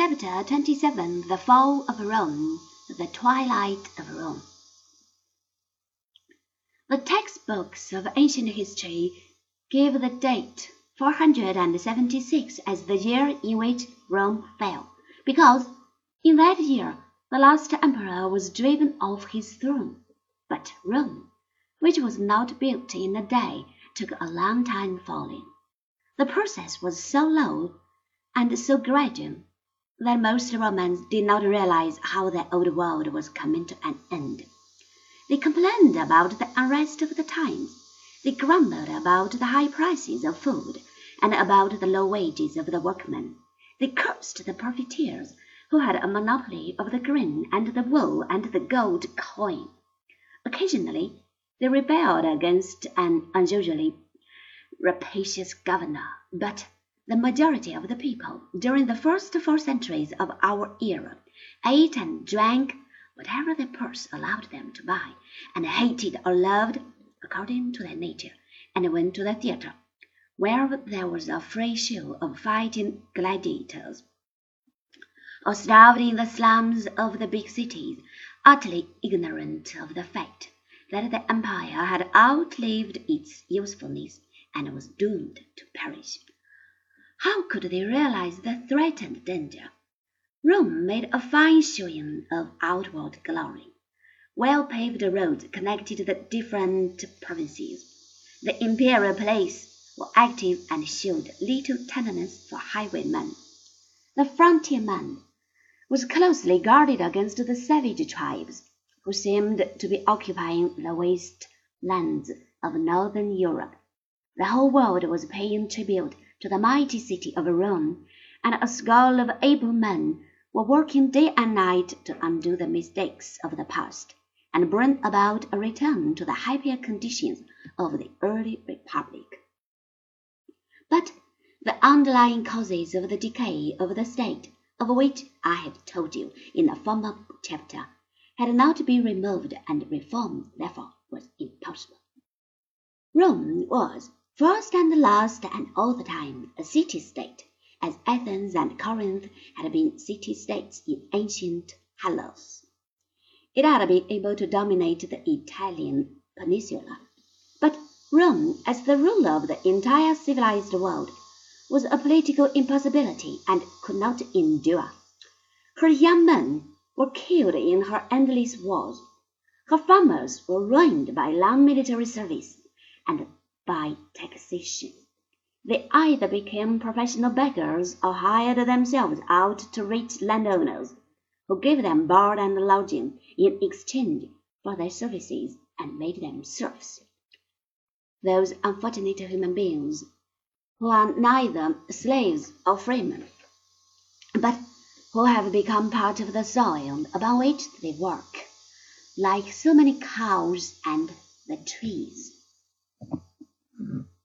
Chapter 27 The Fall of Rome, The Twilight of Rome. The textbooks of ancient history give the date 476 as the year in which Rome fell, because in that year the last emperor was driven off his throne. But Rome, which was not built in a day, took a long time falling. The process was so slow and so gradual that most Romans did not realize how the old world was coming to an end. They complained about the unrest of the times. They grumbled about the high prices of food and about the low wages of the workmen. They cursed the profiteers who had a monopoly of the grain and the wool and the gold coin. Occasionally they rebelled against an unusually rapacious governor, but the majority of the people during the first four centuries of our era ate and drank whatever their purse allowed them to buy, and hated or loved according to their nature, and went to the theatre, where there was a free show of fighting gladiators, or starved in the slums of the big cities, utterly ignorant of the fact that the empire had outlived its usefulness and was doomed to perish. How could they realize the threatened danger? Rome made a fine showing of outward glory. Well paved roads connected the different provinces. The imperial police were active and showed little tenderness for highwaymen. The frontier frontierman was closely guarded against the savage tribes, who seemed to be occupying the waste lands of northern Europe. The whole world was paying tribute to the mighty city of Rome, and a score of able men were working day and night to undo the mistakes of the past and bring about a return to the happier conditions of the early republic. But the underlying causes of the decay of the state, of which I have told you in a former chapter, had not been removed, and reform, therefore, was impossible. Rome was first and last and all the time a city-state, as Athens and Corinth had been city-states in ancient Hellas. It had been able to dominate the Italian peninsula, but Rome, as the ruler of the entire civilized world, was a political impossibility and could not endure. Her young men were killed in her endless wars. Her farmers were ruined by long military service, and by taxation. They either became professional beggars or hired themselves out to rich landowners, who gave them board and lodging in exchange for their services and made them serfs. Those unfortunate human beings, who are neither slaves or freemen, but who have become part of the soil upon which they work, like so many cows and the trees. Mm-hmm.